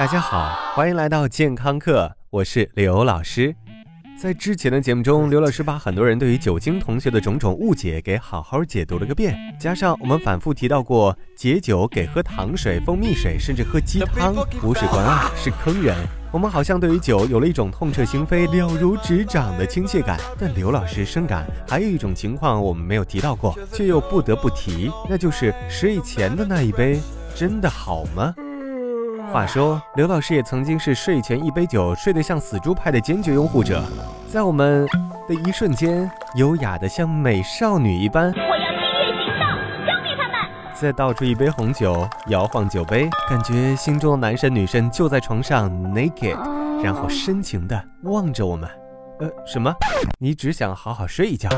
大家好，欢迎来到健康课，我是刘老师。在之前的节目中，刘老师把很多人对于酒精同学的种种误解给好好解读了个遍，加上我们反复提到过解酒给喝糖水、蜂蜜水，甚至喝鸡汤，不是关爱，是坑人。我们好像对于酒有了一种痛彻心扉、了如指掌的亲切感，但刘老师深感还有一种情况我们没有提到过，却又不得不提，那就是睡前的那一杯真的好吗？话说，刘老师也曾经是睡前一杯酒睡得像死猪派的坚决拥护者，在我们的一瞬间，优雅的像美少女一般。我要七月行动，交给他们。再倒出一杯红酒，摇晃酒杯，感觉心中的男神女神就在床上 naked，然后深情的望着我们。呃，什么？你只想好好睡一觉？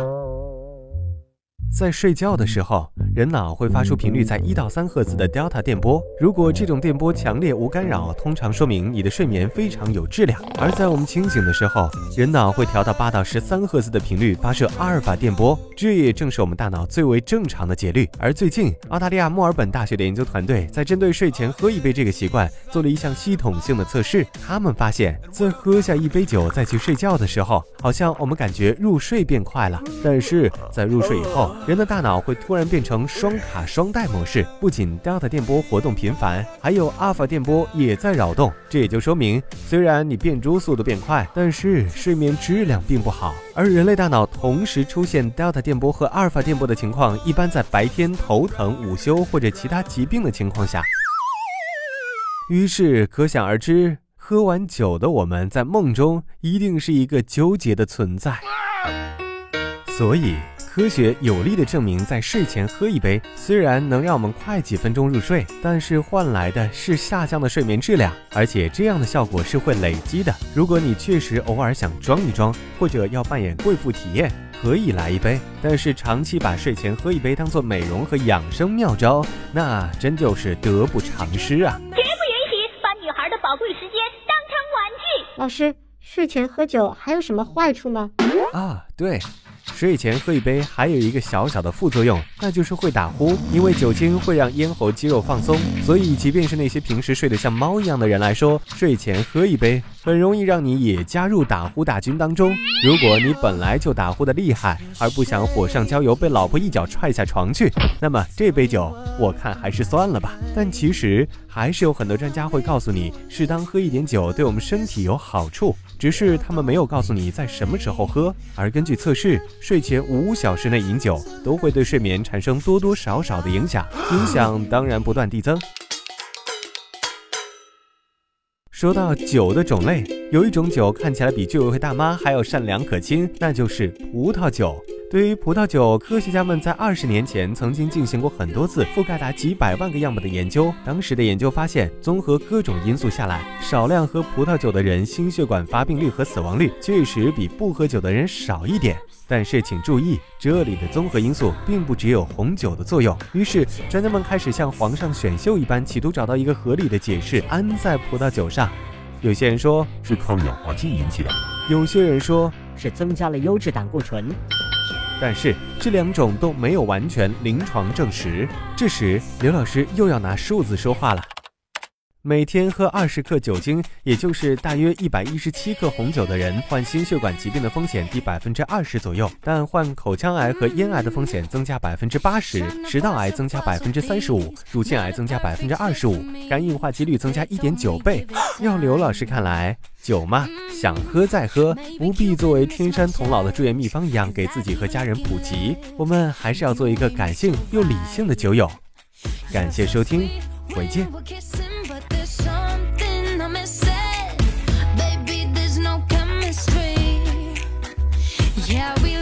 在睡觉的时候，人脑会发出频率在一到三赫兹的 delta 电波。如果这种电波强烈无干扰，通常说明你的睡眠非常有质量。而在我们清醒的时候，人脑会调到八到十三赫兹的频率发射阿尔法电波，这也正是我们大脑最为正常的节律。而最近，澳大利亚墨尔本大学的研究团队在针对睡前喝一杯这个习惯做了一项系统性的测试。他们发现，在喝下一杯酒再去睡觉的时候，好像我们感觉入睡变快了，但是在入睡以后，人的大脑会突然变成双卡双待模式，不仅 delta 电波活动频繁，还有阿尔法电波也在扰动。这也就说明，虽然你变猪速度变快，但是睡眠质量并不好。而人类大脑同时出现 delta 电波和阿尔法电波的情况，一般在白天头疼、午休或者其他疾病的情况下。于是可想而知，喝完酒的我们在梦中一定是一个纠结的存在。所以。科学有力的证明，在睡前喝一杯，虽然能让我们快几分钟入睡，但是换来的是下降的睡眠质量，而且这样的效果是会累积的。如果你确实偶尔想装一装，或者要扮演贵妇体验，可以来一杯。但是长期把睡前喝一杯当做美容和养生妙招，那真就是得不偿失啊！绝不允许把女孩的宝贵时间当成玩具。老师，睡前喝酒还有什么坏处吗？啊，对。睡前喝一杯，还有一个小小的副作用，那就是会打呼。因为酒精会让咽喉肌肉放松，所以即便是那些平时睡得像猫一样的人来说，睡前喝一杯，很容易让你也加入打呼大军当中。如果你本来就打呼的厉害，而不想火上浇油被老婆一脚踹下床去，那么这杯酒我看还是算了吧。但其实还是有很多专家会告诉你，适当喝一点酒对我们身体有好处。只是他们没有告诉你在什么时候喝，而根据测试，睡前五小时内饮酒都会对睡眠产生多多少少的影响，影响当然不断递增。说到酒的种类，有一种酒看起来比居委会大妈还要善良可亲，那就是葡萄酒。对于葡萄酒，科学家们在二十年前曾经进行过很多次、覆盖达几百万个样本的研究。当时的研究发现，综合各种因素下来，少量喝葡萄酒的人心血管发病率和死亡率确实比不喝酒的人少一点。但是请注意，这里的综合因素并不只有红酒的作用。于是，专家们开始像皇上选秀一般，企图找到一个合理的解释，安在葡萄酒上。有些人说是抗氧化剂引起的，有些人说是增加了优质胆固醇。但是这两种都没有完全临床证实。这时，刘老师又要拿数字说话了。每天喝二十克酒精，也就是大约一百一十七克红酒的人，患心血管疾病的风险低百分之二十左右，但患口腔癌和咽癌的风险增加百分之八十，食道癌增加百分之三十五，乳腺癌增加百分之二十五，肝硬化几率增加一点九倍。要刘老师看来，酒嘛，想喝再喝，不必作为天山童姥的住院秘方一样给自己和家人普及。我们还是要做一个感性又理性的酒友。感谢收听，回见。Yeah, we